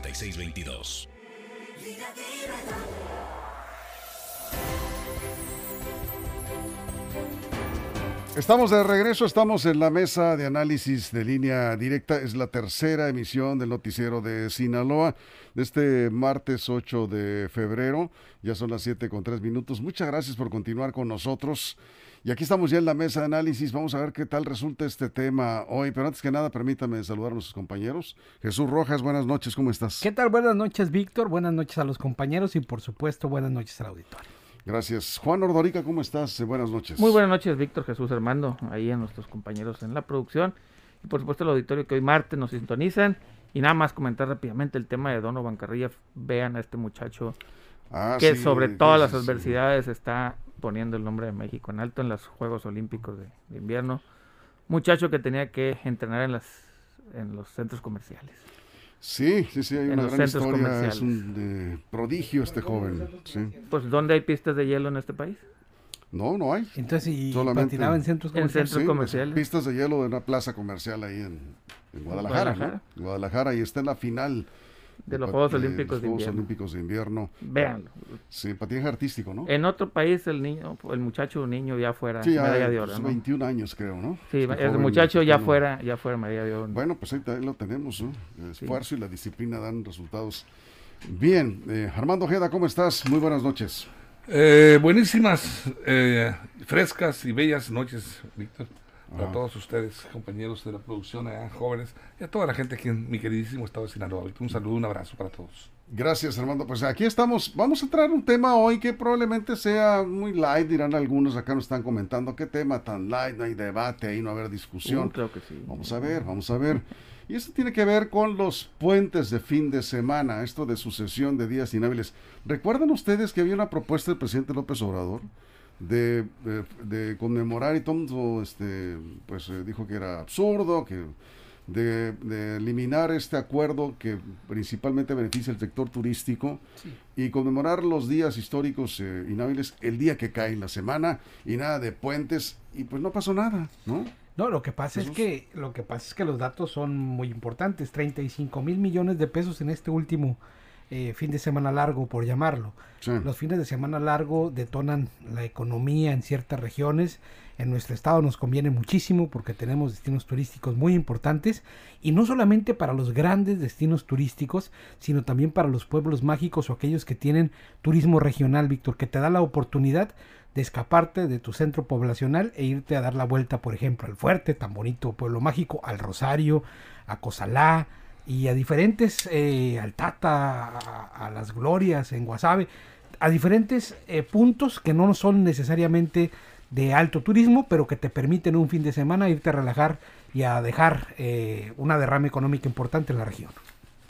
466622. Estamos de regreso, estamos en la mesa de análisis de línea directa. Es la tercera emisión del noticiero de Sinaloa de este martes 8 de febrero. Ya son las 7 con 3 minutos. Muchas gracias por continuar con nosotros. Y aquí estamos ya en la mesa de análisis. Vamos a ver qué tal resulta este tema hoy. Pero antes que nada, permítame saludar a nuestros compañeros. Jesús Rojas, buenas noches, ¿cómo estás? ¿Qué tal? Buenas noches, Víctor. Buenas noches a los compañeros y, por supuesto, buenas noches al auditorio. Gracias. Juan Ordorica, ¿cómo estás? Eh, Buenas noches. Muy buenas noches, Víctor Jesús Armando, ahí a nuestros compañeros en la producción. Y por supuesto el auditorio que hoy martes nos sintonizan. Y nada más comentar rápidamente el tema de Donovan Carrilla. Vean a este muchacho Ah, que sí, sobre todas las sí. adversidades está poniendo el nombre de México en alto en los Juegos Olímpicos de, de invierno. Muchacho que tenía que entrenar en las en los centros comerciales. Sí, sí, sí, hay En una los gran centros historia. Es un prodigio este joven. Sí. Pues ¿dónde hay pistas de hielo en este país? No, no hay. Entonces, ¿y Solamente- patinaba en centros En comerciales? centros Sí, comerciales. Pistas de hielo de una plaza comercial ahí en, en Guadalajara, Guadalajara. ¿no? En Guadalajara y está en la final De los Juegos de Olímpicos los de Juegos invierno. Olímpicos de invierno. Véanlo. Sí, patinaje artístico, ¿no? En otro país el niño, el muchacho niño ya fuera sí, ya, medalla de oro. pues, ¿no? 21 años creo, ¿no? Sí, Este el joven muchacho ya fuera, ya fuera medalla de oro. Bueno, pues ahí, ahí lo tenemos, ¿no? El esfuerzo y la disciplina dan resultados. Bien, eh, Armando Ojeda, ¿cómo estás? Muy buenas noches. Eh, buenísimas, eh, frescas y bellas noches, Víctor. Para Ah. todos ustedes, compañeros de la producción, jóvenes, y a toda la gente aquí en mi queridísimo estado de Sinaloa. Un saludo, un abrazo para todos. Gracias, Armando. Pues aquí estamos. Vamos a entrar a un tema hoy que probablemente sea muy light, dirán algunos. Acá nos están comentando qué tema tan light, no hay debate, ahí no va a haber discusión. Uh, creo que sí. Vamos a ver, vamos a ver. Y esto tiene que ver con los puentes de fin de semana, esto de sucesión de días inhábiles. ¿Recuerdan ustedes que había una propuesta del presidente López Obrador de, de- de conmemorar y todo este, pues eh, dijo que era absurdo, que de, de eliminar este acuerdo que principalmente beneficia el sector turístico y conmemorar los días históricos eh, inhábiles el día que cae en la semana y nada de puentes y pues no pasó nada, ¿no? No, lo que pasa es que lo que pasa es que los datos son muy importantes. 35 mil millones de pesos en este último eh, fin de semana largo, por llamarlo. Sí. Los fines de semana largo detonan la economía en ciertas regiones. En nuestro estado nos conviene muchísimo porque tenemos destinos turísticos muy importantes y no solamente para los grandes destinos turísticos, sino también para los pueblos mágicos o aquellos que tienen turismo regional, Víctor, que te da la oportunidad de escaparte de tu centro poblacional e irte a dar la vuelta, por ejemplo, al Fuerte, tan bonito pueblo mágico, al Rosario, a Cozalá y a diferentes, eh, al Tata, a, a las Glorias, en Guasave, a diferentes eh, puntos que no son necesariamente de alto turismo, pero que te permiten un fin de semana irte a relajar y a dejar eh, una derrama económica importante en la región.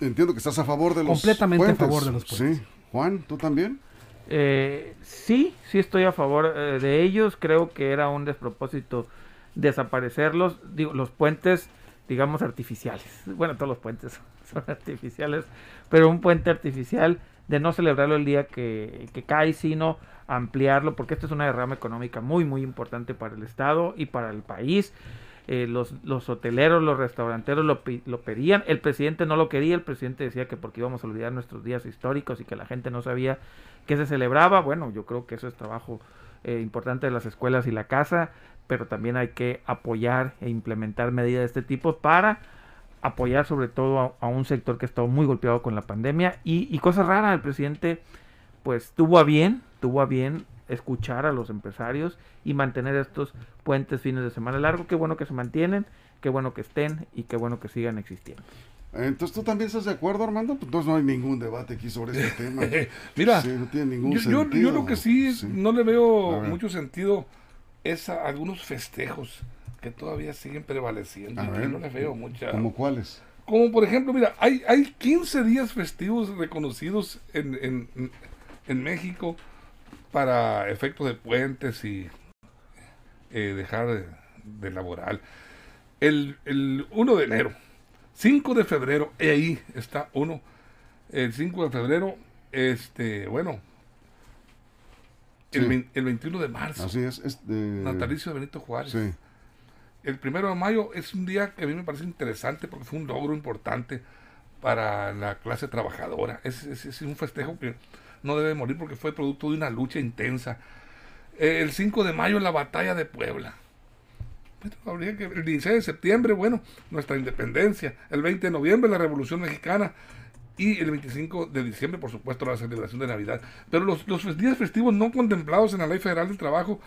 Entiendo que estás a favor de los Completamente a puentes. favor de los puentes. Sí. Juan, ¿tú también? Eh, sí, sí estoy a favor eh, de ellos. Creo que era un despropósito desaparecerlos. Digo, los puentes, digamos, artificiales. Bueno, todos los puentes son artificiales, pero un puente artificial de no celebrarlo el día que, que cae, sino ampliarlo, porque esto es una derrama económica muy, muy importante para el Estado y para el país. Eh, los, los hoteleros, los restauranteros lo, lo pedían, el presidente no lo quería, el presidente decía que porque íbamos a olvidar nuestros días históricos y que la gente no sabía que se celebraba, bueno, yo creo que eso es trabajo eh, importante de las escuelas y la casa, pero también hay que apoyar e implementar medidas de este tipo para apoyar sobre todo a, a un sector que ha estado muy golpeado con la pandemia y, y cosa rara, el presidente pues tuvo a bien, tuvo a bien escuchar a los empresarios y mantener estos puentes fines de semana largo, qué bueno que se mantienen, qué bueno que estén y qué bueno que sigan existiendo. Entonces, ¿tú también estás de acuerdo, Armando? Pues entonces no hay ningún debate aquí sobre este tema. Mira, Sí, no tiene ningún yo, yo- sentido. yo lo que sí, Sí. no le veo mucho sentido es a algunos festejos que todavía siguen prevaleciendo. No le veo mucha... ¿Cómo cuáles? Como por ejemplo, mira, hay, hay 15 días festivos reconocidos en, en, en México para efectos de puentes y eh, dejar de, de laboral. El, el 1 de enero, 5 de febrero, y ahí está uno. El 5 de febrero, este, bueno, el, Sí. el 21 de marzo, Así es. es de- natalicio de Benito Juárez. Sí. El primero de mayo es un día que a mí me parece interesante porque fue un logro importante para la clase trabajadora. Es, es- es un festejo que no debe morir porque fue producto de una lucha intensa. Eh, el 5 de mayo, la batalla de Puebla. Bueno, habría que- el 16 de septiembre, bueno, nuestra independencia. El 20 de noviembre, la Revolución Mexicana. Y el 25 de diciembre, por supuesto, la celebración de Navidad. Pero los, los días festivos no contemplados en la Ley Federal del Trabajo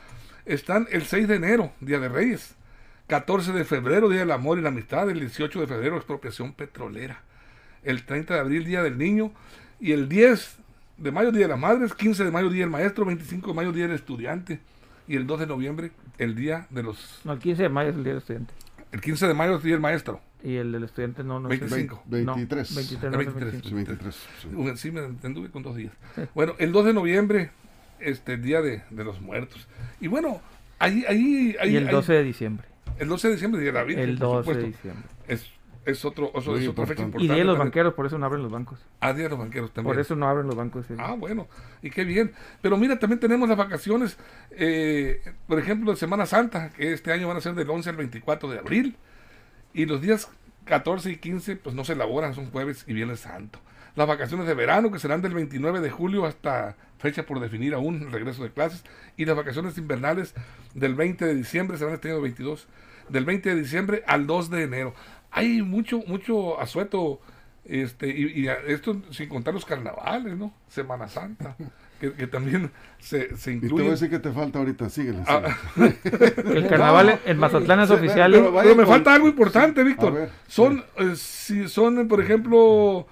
están el 6 de enero, Día de Reyes. 14 de febrero, Día del Amor y la Amistad. El 18 de febrero, expropiación petrolera. El 30 de abril, Día del Niño. Y el 10 de mayo, Día de las Madres. 15 de mayo, Día del Maestro. 25 de mayo, Día del Estudiante. Y el 2 de noviembre, el Día de los... No, el 15 de mayo es el día del estudiante. El 15 de mayo es Día del Maestro. Y el del estudiante no, no es el- 25. no, 23. 23, El no es el 23. 25. Sí, 23. sí. Uh, Sí, me anduve con dos días. Bueno, el 2 de noviembre, este, el Día de, de los Muertos. Y bueno, ahí... ahí, ahí Y el ahí- 12 de diciembre. el 12 de diciembre, Día de la Virgen, El por 12 de supuesto. diciembre. Es, es, otro, es otra fecha importante. Y Día de los también. banqueros, por eso no abren los bancos. Ah, Día de los banqueros también. Por eso no abren los bancos. día. Ah, bueno, y qué bien. Pero mira, también tenemos las vacaciones, eh, por ejemplo, de Semana Santa, que este año van a ser del 11 al 24 de abril. Y los días 14 y 15, pues no se elaboran, son jueves y viernes santo. Las vacaciones de verano, que serán del 29 de julio hasta fecha por definir aún el regreso de clases. Y las vacaciones invernales del 20 de diciembre, serán este año 22, del 20 de diciembre al 2 de enero. Hay mucho, mucho asueto, este, y, y esto sin contar los carnavales, ¿no? Semana Santa, que, que también se, se Y te voy a decir que te falta ahorita. Síguele. Ah, síguele. El carnaval en Mazatlán es Sí, oficial. pero vaya Pero me con- falta algo importante, A Víctor. ver, son, eh, si son, eh, por ejemplo,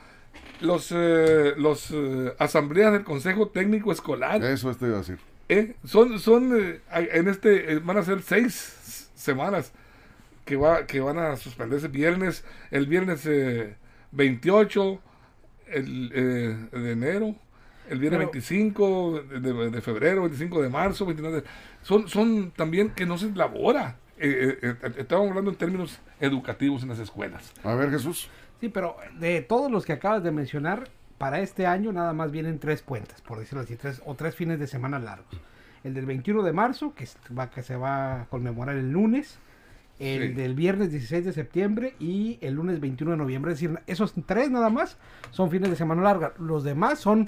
los, eh, los eh, asambleas del Consejo Técnico Escolar. Eso te iba a decir. ¿eh? Son, son eh, en este, eh, van a ser seis semanas que, va, que van a suspenderse viernes, el viernes eh, 28 el, eh, de enero, el viernes Pero- 25 de, febrero, 25 de marzo, 29 de- son, son también que no se elabora. Eh, eh, eh, estábamos hablando en términos educativos en las escuelas. A ver, Jesús. Sí, pero de todos los que acabas de mencionar, para este año nada más vienen tres puentes, por decirlo así, tres o tres fines de semana largos. El del 21 de marzo, que, va, que se va a conmemorar el lunes, el Sí. del viernes 16 de septiembre y el lunes 21 de noviembre. Es decir, esos tres nada más son fines de semana larga. Los demás son,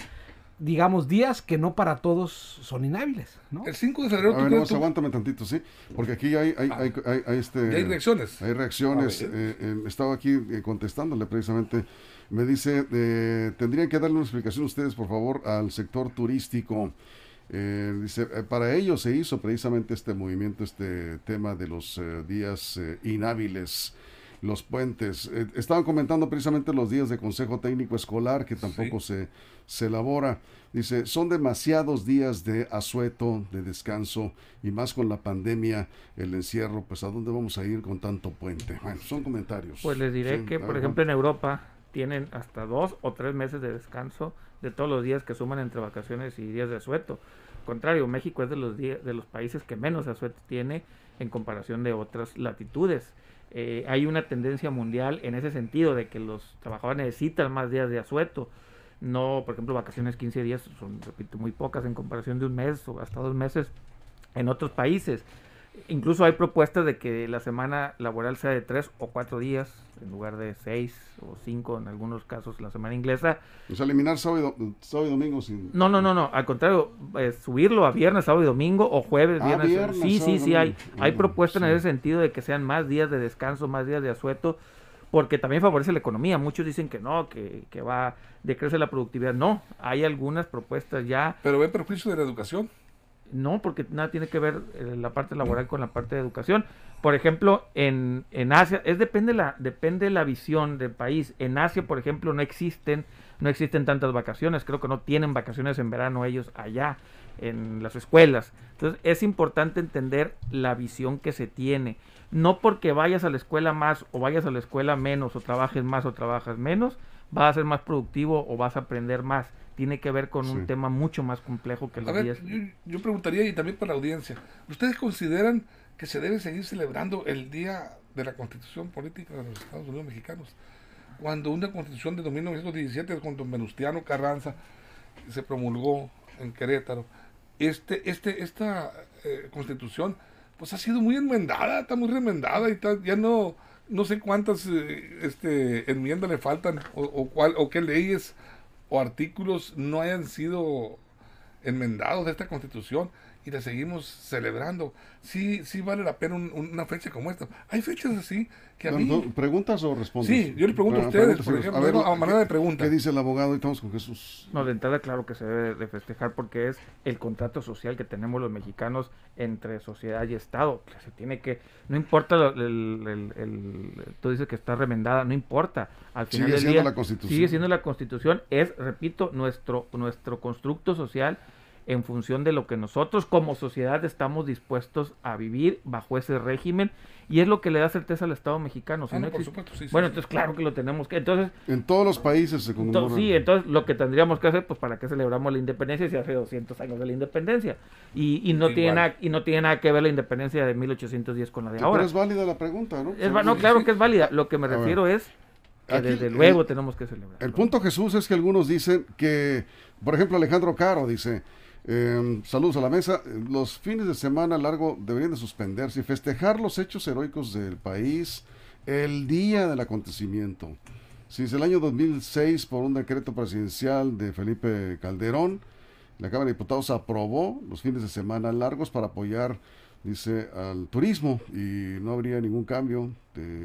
digamos, días que no para todos son inhábiles, ¿no? El 5 de febrero, A ¿tú ver, nomás tú- aguántame tantito, ¿sí? Porque aquí hay, hay, hay, hay- hay este... ya hay reacciones? Hay reacciones. Ver. eh, eh, estaba aquí eh, contestándole precisamente. Me dice, eh, tendrían que darle una explicación ustedes, por favor, al sector turístico. Eh, dice, eh, para ello se hizo precisamente este movimiento, este tema de los eh, días eh, inhábiles, los puentes. Eh, estaban comentando precisamente los días de Consejo Técnico Escolar, que tampoco se, se elabora. Dice, son demasiados días de asueto, de descanso, y más con la pandemia, el encierro, pues ¿a dónde vamos a ir con tanto puente? Bueno, son comentarios. Pues les diré Sí, que, por ver, ejemplo, en Europa tienen hasta dos o tres meses de descanso de todos los días que suman entre vacaciones y días de asueto. Al contrario, México es de los, días, de los países que menos asueto tiene en comparación de otras latitudes. Eh, hay una tendencia mundial en ese sentido de que los trabajadores necesitan más días de asueto. No, por ejemplo, vacaciones 15 días son, repito, muy pocas en comparación de un mes o hasta dos meses en otros países. Incluso hay propuestas de que la semana laboral sea de tres o cuatro días en lugar de seis o cinco en algunos casos la semana inglesa. O sea, eliminar sábado, sábado y domingo sin... No, no, no, no, al contrario, eh, subirlo a viernes, sábado y domingo o jueves, Ah, viernes. viernes, sí, sábado sí, sí, hay, hay propuestas en ese sentido de que sean más días de descanso, más días de asueto, porque también favorece la economía. Muchos dicen que no, que, que va, decrece la productividad. No, hay algunas propuestas ya Pero ve perjuicio de la educación. No, porque nada tiene que ver eh, la parte laboral con la parte de educación. Por ejemplo, en, en Asia, es depende la, depende la visión del país. En Asia, por ejemplo, no existen, no existen tantas vacaciones. Creo que no tienen vacaciones en verano ellos allá, en las escuelas. Entonces, es importante entender la visión que se tiene. No porque vayas a la escuela más o vayas a la escuela menos o trabajes más o trabajas menos, vas a ser más productivo o vas a aprender más. Tiene que ver con un Sí. tema mucho más complejo que A los ver, días. yo, yo preguntaría y también para la audiencia, ¿ustedes consideran que se debe seguir celebrando el Día de la Constitución Política de los Estados Unidos Mexicanos? Cuando una constitución de 1917 con don Venustiano Carranza se promulgó en Querétaro, este, este, esta eh, constitución pues ha sido muy enmendada, está muy remendada y está- ya no, no sé cuántas eh, este, enmiendas le faltan o, cuál, o qué leyes o artículos no hayan sido enmendados de esta constitución y la seguimos celebrando. Sí, sí vale la pena un- un- una fecha como esta. Hay fechas así que a No, mí... no, ¿Preguntas o respondes? Sí, yo le pregunto a ustedes, por ejemplo, ver, a manera de pregunta. ¿Qué dice el abogado? Y estamos con Jesús. No, de entrada, claro que se debe de festejar porque es el contrato social que tenemos los mexicanos entre sociedad y Estado. Que Se tiene que, no importa, lo- el, el- el- tú dices que está remendada, no importa. Al final Sigue del siendo día, la Constitución. Sigue siendo la Constitución, es, repito, nuestro, nuestro constructo social en función de lo que nosotros como sociedad estamos dispuestos a vivir bajo ese régimen y es lo que le da certeza al Estado mexicano. Si Ah, no no, por existe- supuesto, sí, bueno, sí. entonces claro que lo tenemos que... Entonces, En todos los países se conmemora. entonces, sí, entonces lo que tendríamos que hacer, pues para qué celebramos la independencia si hace 200 años de la independencia. Y, y, no, Igual. tiene nada, y no tiene nada que ver la independencia de 1810 con la de Sí, ahora. Pero es válida la pregunta, ¿no? Es no, claro que es válida. Lo que me A ver. refiero es que Aquí, desde el- luego tenemos que celebrar. El punto Jesús es que algunos dicen que, por ejemplo, Alejandro Caro dice, eh, saludos a la mesa, los fines de semana largo deberían de suspenderse y festejar los hechos heroicos del país el día del acontecimiento. Si es el año 2006 por un decreto presidencial de Felipe Calderón, la Cámara de Diputados aprobó los fines de semana largos para apoyar, dice, al turismo y no habría ningún cambio,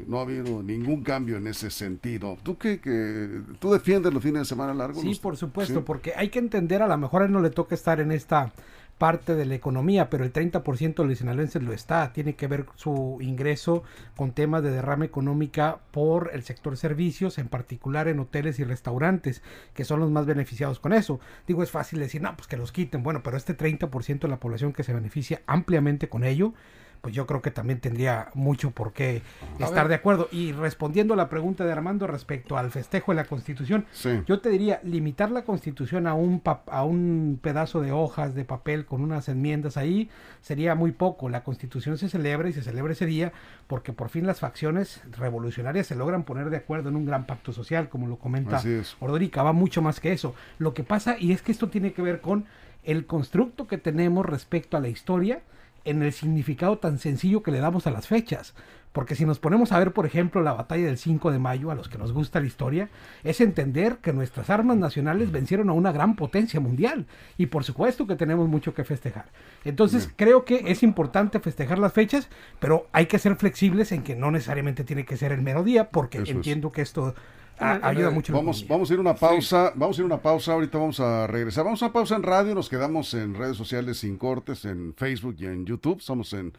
no ha habido ningún cambio en ese sentido. ¿Tú qué, qué- tú defiendes los fines de semana largos? Sí, por supuesto, sí. porque hay que entender, a lo mejor a él no le toca estar en esta parte de la economía, pero el 30% de los sinaloenses lo está. Tiene que ver su ingreso con temas de derrama económica por el sector servicios, en particular en hoteles y restaurantes, que son los más beneficiados con eso. Digo, es fácil decir, no, pues que los quiten. Bueno, pero este 30% de la población que se beneficia ampliamente con ello, pues yo creo que también tendría mucho por qué A estar ver. de acuerdo. Y respondiendo a la pregunta de Armando respecto al festejo de la Constitución, Sí. yo te diría, limitar la constitución a un, a un pedazo de hojas de papel con unas enmiendas ahí sería muy poco. La constitución se celebra y se celebra ese día porque por fin las facciones revolucionarias se logran poner de acuerdo en un gran pacto social, como lo comenta. Ordórica, va mucho más que eso. Lo que pasa, y es que esto tiene que ver con el constructo que tenemos respecto a la historia en el significado tan sencillo que le damos a las fechas. Porque si nos ponemos a ver, por ejemplo, la batalla del 5 de mayo, a los que nos gusta la historia, es entender que nuestras armas nacionales vencieron a una gran potencia mundial. Y por supuesto que tenemos mucho que festejar. Entonces, creo que es importante festejar las fechas, pero hay que ser flexibles en que no necesariamente tiene que ser el mero día, porque Eso es. entiendo que esto a- Eh, ayuda eh, mucho. a la Vamos, vamos a ir a una pausa, vamos a ir a una pausa, ahorita vamos a regresar. Vamos a una pausa en radio, nos quedamos en redes sociales sin cortes, en Facebook y en YouTube, somos en,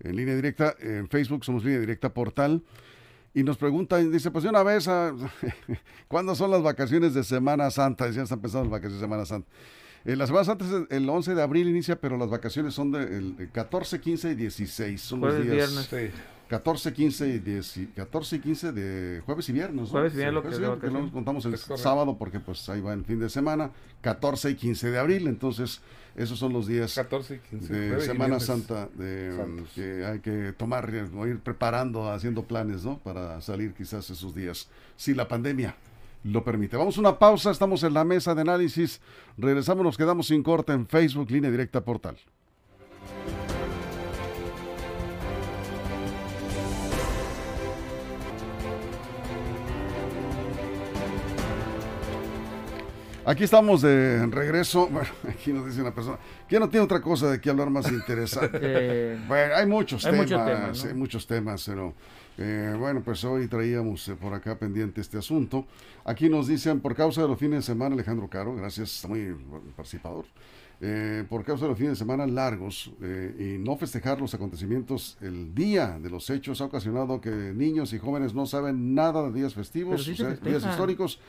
en línea directa, en Facebook somos línea directa portal. Y nos preguntan, dice, pues de una vez, ah, ¿cuándo son las vacaciones de Semana Santa? Ya están pensando las vacaciones de Semana Santa. Eh, la Semana Santa es el- el 11 de abril inicia, pero las vacaciones son del de 14, 15 y 16. Son los Jueves, días. viernes. Sí. 14, 15 y 10, y 14 y 15 de jueves y viernes. ¿no? Jueves y viernes lo que viernes, porque vacaciones. luego contamos el sábado porque pues ahí va el fin de semana, 14 y 15 de abril, entonces esos son los días 14 y 15. de Semana viernes. Santa de, santos. que hay que tomar, o ir preparando, haciendo planes, ¿no? Para salir quizás esos días, si la pandemia lo permite. Vamos a una pausa, estamos en la mesa de análisis, regresamos, nos quedamos sin corte en Facebook, línea directa portal. Aquí estamos de regreso. Bueno, aquí nos dice una persona que no tiene otra cosa de qué hablar más interesante. Eh, Bueno, hay muchos Hay temas, muchos temas, ¿no? hay muchos temas, pero eh, bueno, pues hoy traíamos eh, por acá pendiente este asunto. Aquí nos dicen, por causa de los fines de semana, Alejandro Caro, gracias, está muy participador, eh, por causa de los fines de semana largos eh, y no festejar los acontecimientos el día de los hechos ha ocasionado que niños y jóvenes no saben nada de días festivos, sí o sea, días históricos.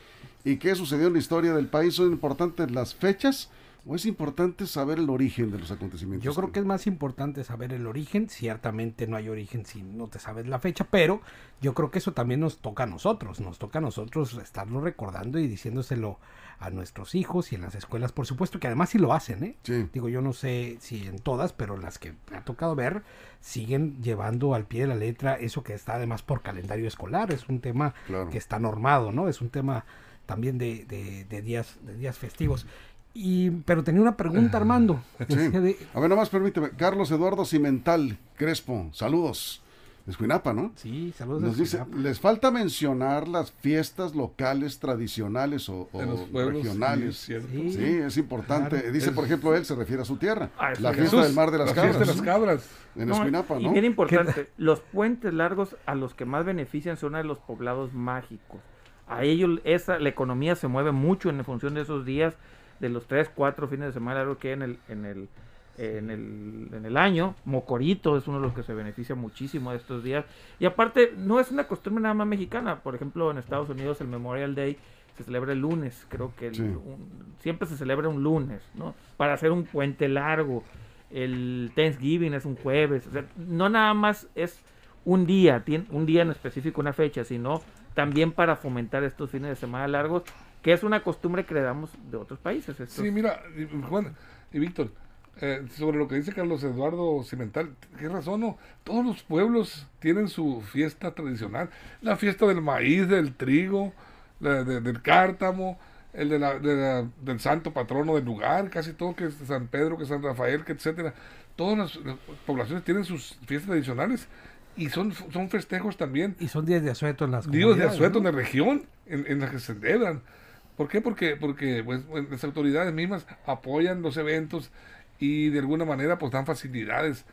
Y qué sucedió en la historia del país. Son importantes las fechas ¿O es importante saber el origen de los acontecimientos? Yo creo que es más importante saber el origen. Ciertamente no hay origen si no te sabes la fecha, pero yo creo que eso también nos toca a nosotros. Nos toca a nosotros estarlo recordando y diciéndoselo a nuestros hijos y en las escuelas, por supuesto, que además sí lo hacen, ¿eh? Sí. Digo, yo no sé si en todas, pero las que me ha tocado ver, siguen llevando al pie de la letra eso que está además por calendario escolar. Es un tema Claro. que está normado, ¿no? Es un tema también de, de- de días, de días festivos. Y, pero tenía una pregunta, Armando. Sí. Decía de- A ver, nomás permíteme. Carlos Eduardo Cimental Crespo, saludos. Es Cuinapa, ¿no? sí, saludos. Nos dice, les falta mencionar las fiestas locales tradicionales o, o De los pueblos regionales. sí, es cierto. Sí. Sí, es importante. Claro. Dice, Es- por ejemplo, él se refiere a su tierra. Ah, la es fiesta Jesús, del mar de las la cabras. fiesta de las cabras. En No, Escuinapa, y ¿no? bien importante, los puentes largos a los que más benefician son a los poblados mágicos. A ellos esa, la economía se mueve mucho en función de esos días, de los tres, cuatro fines de semana largos que hay en el, en el, en el, en el año. Mocorito es uno de los que se beneficia muchísimo de estos días. Y aparte, no es una costumbre nada más mexicana. Por ejemplo, en Estados Unidos el Memorial Day se celebra el lunes, creo que el- Sí. un- siempre se celebra un lunes, ¿no? Para hacer un puente largo. El Thanksgiving es un jueves. O sea, no nada más es un día, un día en específico, una fecha, sino también para fomentar estos fines de semana largos, que es una costumbre que le damos de otros países. estos- Sí, mira, y, Juan y Víctor, eh, sobre lo que dice Carlos Eduardo Cimental, qué razón, ¿no? Todos los pueblos tienen su fiesta tradicional. La fiesta del maíz, del trigo, la de- del cártamo, el de la, de la- del santo patrono del lugar, casi todo que es San Pedro, que es San Rafael, que etcétera. Todas las, las poblaciones tienen sus fiestas tradicionales y son, son festejos también Y son días de asueto en las Dios de asueto ¿no? en la región en, en la que se celebran. ¿Por qué? Porque, porque pues, las autoridades mismas apoyan los eventos y de alguna manera pues dan facilidades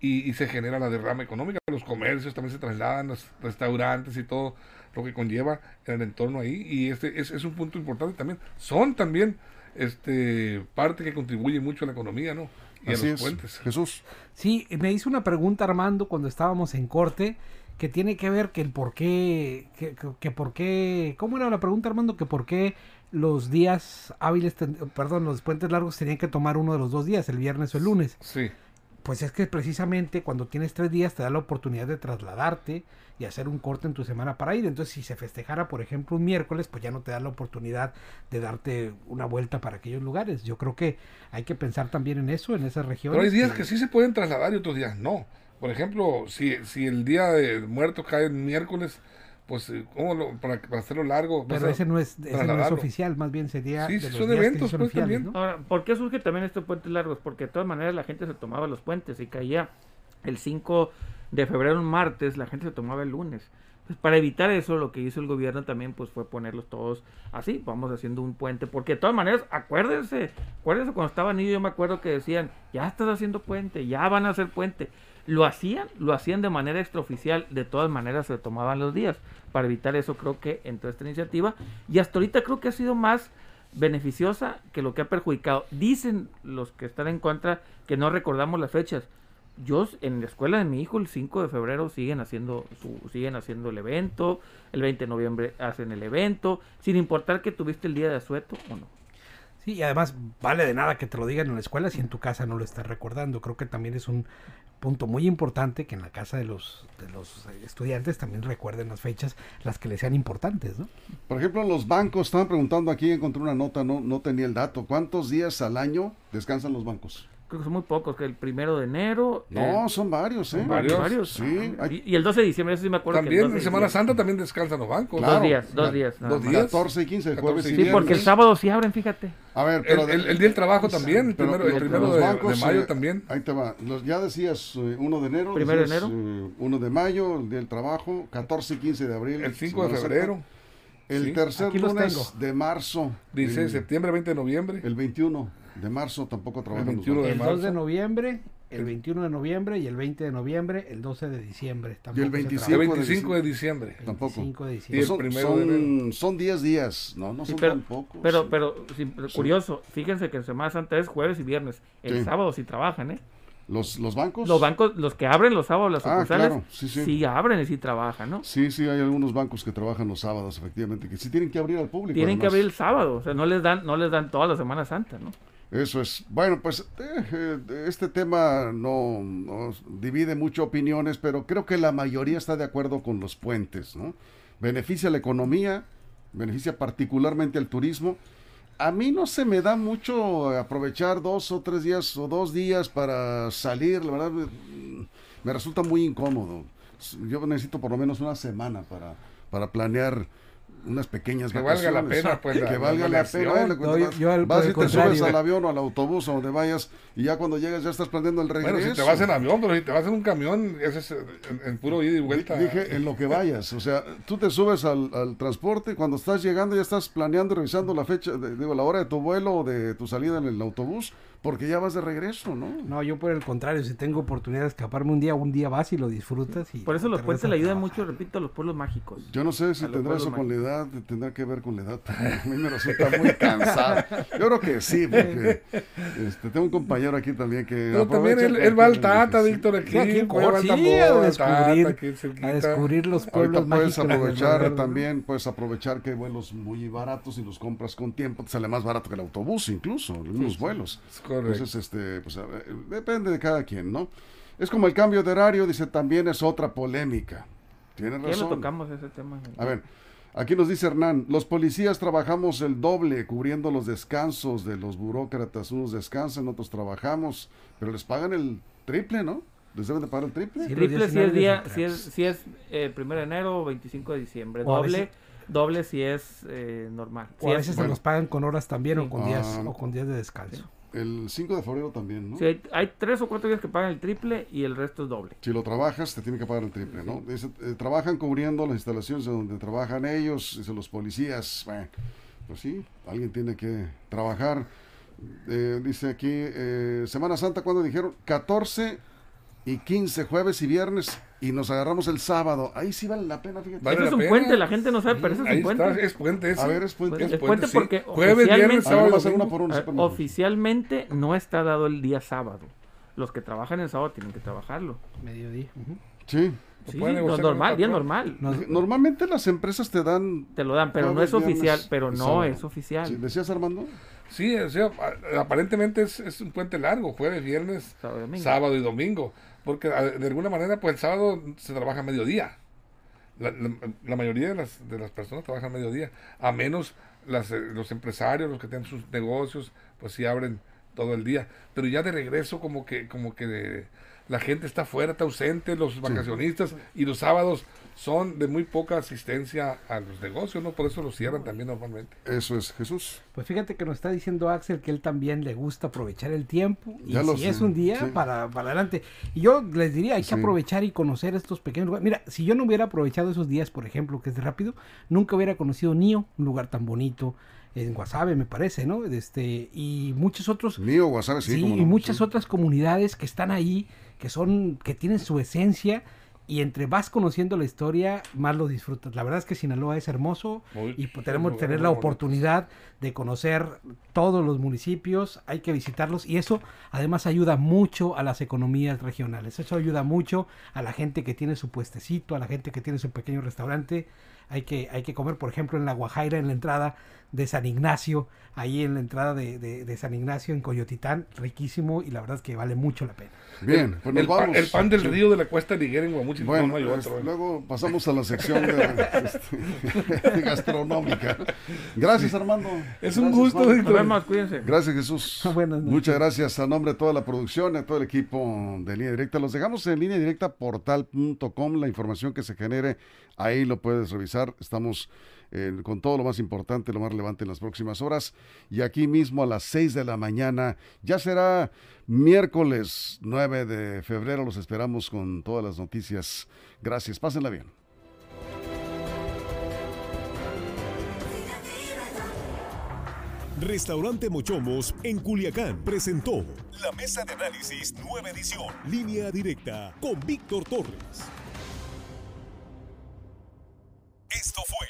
y, y se genera la derrama económica. Los comercios también se trasladan, los restaurantes y todo lo que conlleva en el entorno ahí. Y este es, es un punto importante también. Son también este parte que contribuye mucho a la economía, ¿no? Y Así a los es. puentes. Jesús. Sí, me hizo una pregunta Armando cuando estábamos en corte que tiene que ver que el por qué, que, que- que por qué, ¿cómo era la pregunta Armando? Que por qué los días hábiles, ten- perdón, los puentes largos tenían que tomar uno de los dos días, el viernes o el lunes. Sí. Pues es que precisamente cuando tienes tres días te da la oportunidad de trasladarte y hacer un corte en tu semana para ir. Entonces, si se festejara, por ejemplo, un miércoles, pues ya no te da la oportunidad de darte una vuelta para aquellos lugares. Yo creo que hay que pensar también en eso, en esas regiones. Pero hay días que sí se pueden trasladar y otros días no. Por ejemplo, si, si el día de muerto cae en miércoles, pues eh, ¿cómo lo, para, para hacerlo largo? Pero ese no es, ese no es oficial, más bien sería Sí, de sí, los son eventos, pues, oficiales, también. ¿no? Ahora, ¿por qué surge también estos puentes largos? Porque de todas maneras la gente se tomaba los puentes y caía el 5 de febrero, un martes, la gente se tomaba el lunes. Pues para evitar eso, lo que hizo el gobierno también pues fue ponerlos todos así, vamos haciendo un puente, porque de todas maneras, acuérdense, acuérdense cuando estaba niño, yo me acuerdo que decían, ya estás haciendo puente, ya van a hacer puente. Lo hacían, lo hacían de manera extraoficial, de todas maneras se tomaban los días. Para evitar eso creo que entró esta iniciativa y hasta ahorita creo que ha sido más beneficiosa que lo que ha perjudicado. Dicen los que están en contra que no recordamos las fechas. Yo en la escuela de mi hijo el 5 de febrero siguen haciendo su, siguen haciendo el evento, el 20 de noviembre hacen el evento, sin importar que tuviste el día de asueto o no. Sí, y además vale de nada que te lo digan en la escuela si en tu casa no lo estás recordando. Creo que también es un punto muy importante que en la casa de los, de los estudiantes también recuerden las fechas, las que les sean importantes, ¿no? Por ejemplo, los bancos, estaban preguntando aquí, encontré una nota, no, no tenía el dato. ¿Cuántos días al año descansan los bancos? Creo que son muy pocos, que el primero de enero. No, eh, son varios, ¿eh? varios. Sí, Ah, hay- y, y el 12 de diciembre, eso sí me acuerdo. que el También 12 de en Semana diciembre. Santa también descansan los bancos. Claro. Dos días, dos días. dos días. 14 y 15, 14 jueves y y Sí, porque el viernes. sábado sí abren, fíjate. A ver, El, pero el- el día del trabajo también, el pero primero, el primero los de, de bancos, mayo eh, también. Ahí te va. Los, ya decías eh, 1 de enero. Primero de enero. eh, 1 de mayo, el día del trabajo. 14 y 15 de abril. El 5 de Semana Santa. febrero, El Sí. tercer lunes de marzo. 16 de el, septiembre, 20 de noviembre. el 21 de marzo tampoco trabajan los 21 de El bancos. 2 de noviembre, el 21 de noviembre y el 20 de noviembre, el 12 de diciembre. Tampoco 25 El trabaja. de 25 de diciembre. Tampoco. 25 de Y diciembre. el son, primero de son, son 10 días, no, no Sí, son pero, tan pocos. pero, sí. pero, sí, pero curioso, fíjense que en Semana Santa es jueves y viernes. El Sí. sábado sí trabajan, ¿eh? ¿Los, los bancos? Los bancos, los que abren los sábados, las Ah, sucursales, claro, sí, sí. abren y sí trabajan, ¿no? Sí, sí, hay algunos bancos que trabajan los sábados, efectivamente, que sí tienen que abrir al público. Tienen que abrir el sábado, o sea, no les dan, no les dan toda la Semana Santa, ¿no? Eso es. Bueno, pues eh, eh, este tema no nos divide mucho opiniones, pero creo que la mayoría está de acuerdo con los puentes, ¿no? Beneficia la economía, beneficia particularmente al turismo. A mí no se me da mucho aprovechar dos o tres días o dos días para salir, la verdad me, me resulta muy incómodo. Yo necesito por lo menos una semana para, para planear unas pequeñas Que valga la pena, pues, que la valga la pena. eh, No, yo- yo al- vas y te subes contrario. al avión o al autobús o donde vayas y ya cuando llegas ya estás planeando el regreso. Bueno, si te vas en avión, pero si te vas en un camión, ese es en, en puro ida y vuelta. Dije en lo que vayas, o sea, tú te subes al, al transporte y cuando estás llegando ya estás planeando, y revisando la fecha, de- digo, la hora de tu vuelo o de tu salida en el autobús, porque ya vas de regreso, ¿no? No, yo por el contrario, si tengo oportunidad de escaparme un día, un día vas y lo disfrutas. Y Por eso los te puentes le ayudan mucho, repito, a los pueblos mágicos. Yo no sé si tendrá eso con la edad, tendrá que ver con la edad, a mí me resulta muy cansado. Yo creo que sí, porque este, tengo un compañero aquí también que... Pero también él, él va al Tata. Víctor, aquí. En sí, a Tata, descubrir, aquí cerquita. a descubrir los Ahorita pueblos puedes mágicos. de aprovechar también, puedes aprovechar que hay vuelos muy baratos y los compras con tiempo, te sale más barato que el autobús incluso, los vuelos. Es correcto. Entonces, este, pues, a ver, depende de cada quien, ¿no? Es como el cambio de horario, dice, también es otra polémica. Tiene Ya lo razón. tocamos ese tema. A ver, aquí nos dice Hernán, los policías trabajamos el doble cubriendo los descansos de los burócratas. Unos descansan, otros trabajamos, pero les pagan el triple, ¿no? Les deben de pagar el triple. Sí, si es día, si es, si es eh, primero de enero o 25 de diciembre. O Doble, veces- doble si es eh, normal. O Si a es- veces se bueno. los pagan con horas también Sí. o con días Ah. o con días de descanso. El 5 de febrero también, ¿no? si hay, hay tres o cuatro días que pagan el triple y el resto es doble. Si lo trabajas, te tiene que pagar el triple, ¿no? Eh, trabajan cubriendo las instalaciones de donde trabajan ellos, dice, los policías. Bueno, pues sí, alguien tiene que trabajar. Eh, dice aquí, eh, Semana Santa, cuando dijeron 14 y 15, jueves y viernes, y nos agarramos el sábado. Ahí sí vale la pena, fíjate. Vale la es un pena. puente, la gente no sabe, pero ese es Ahí un puente. está, es puente ese. A ver, es puente. Es Es puente sí. porque Jueves, viernes, oficialmente- sábado, hacer una por una. No está dado el día sábado. Los que trabajan el sábado tienen que trabajarlo. Mediodía. ujú. Sí. Sí, no, normal, día normal. Nos- Normalmente las empresas te dan... Te lo dan, pero no es oficial. Pero no sábado. es oficial. Sí, ¿Decías, Armando? Sí, o sea, aparentemente es, es un puente largo, jueves, viernes, Sábado y domingo. sábado y domingo. Porque de alguna manera, pues el sábado se trabaja a mediodía. La, la- la mayoría de las, de las personas trabajan a mediodía. A menos las, eh, los empresarios, los que tienen sus negocios, pues sí abren todo el día. Pero ya de regreso como que, como que de- la gente está afuera, está ausente, los vacacionistas, y los sábados son de muy poca asistencia a los negocios, ¿no? Por eso los cierran también normalmente. Eso es, Jesús. Pues fíjate que nos está diciendo Axel que él también le gusta aprovechar el tiempo y Ya si sé, es un día sí. para, para adelante. Y yo les diría, hay que Sí. aprovechar y conocer estos pequeños lugares. Mira, si yo no hubiera aprovechado esos días, por ejemplo, que es de rápido, nunca hubiera conocido Nio, un lugar tan bonito en Guasave, me parece, ¿no? Este y muchos otros Mío, Guasave, sí. Y no, muchas sí. otras comunidades que están ahí, que son, que tienen su esencia, y entre vas conociendo la historia, más lo disfrutas. La verdad es que Sinaloa es hermoso Muy- y pues, tenemos que tener muy la oportunidad de conocer todos los municipios, hay que visitarlos y eso además ayuda mucho a las economías regionales. Eso ayuda mucho a la gente que tiene su puestecito, a la gente que tiene su pequeño restaurante. Hay que, hay que comer, por ejemplo, en la Guajaira, en la entrada de San Ignacio, ahí en la entrada de, de- de San Ignacio en Coyotitán, riquísimo y la verdad es que vale mucho la pena. Bien, pues nos el, vamos. el pan del río de la cuesta liguera en Bueno, no hay otro, este, ¿eh? luego pasamos a la sección de, este, gastronómica. Gracias, Armando. Es un gusto, vemos, cuídense. Gracias, Jesús. Buenas noches. Muchas gracias a nombre de toda la producción, a todo el equipo de Línea Directa. Los dejamos en línea directa portal.com. La información que se genere ahí lo puedes revisar. Estamos con todo lo más importante, lo más relevante en las próximas horas. Y aquí mismo a las 6 de la mañana, ya será miércoles 9 de febrero. Los esperamos con todas las noticias. Gracias, pásenla bien. Restaurante Mochomos en Culiacán presentó la mesa de análisis nueva edición, línea directa con Víctor Torres. Esto fue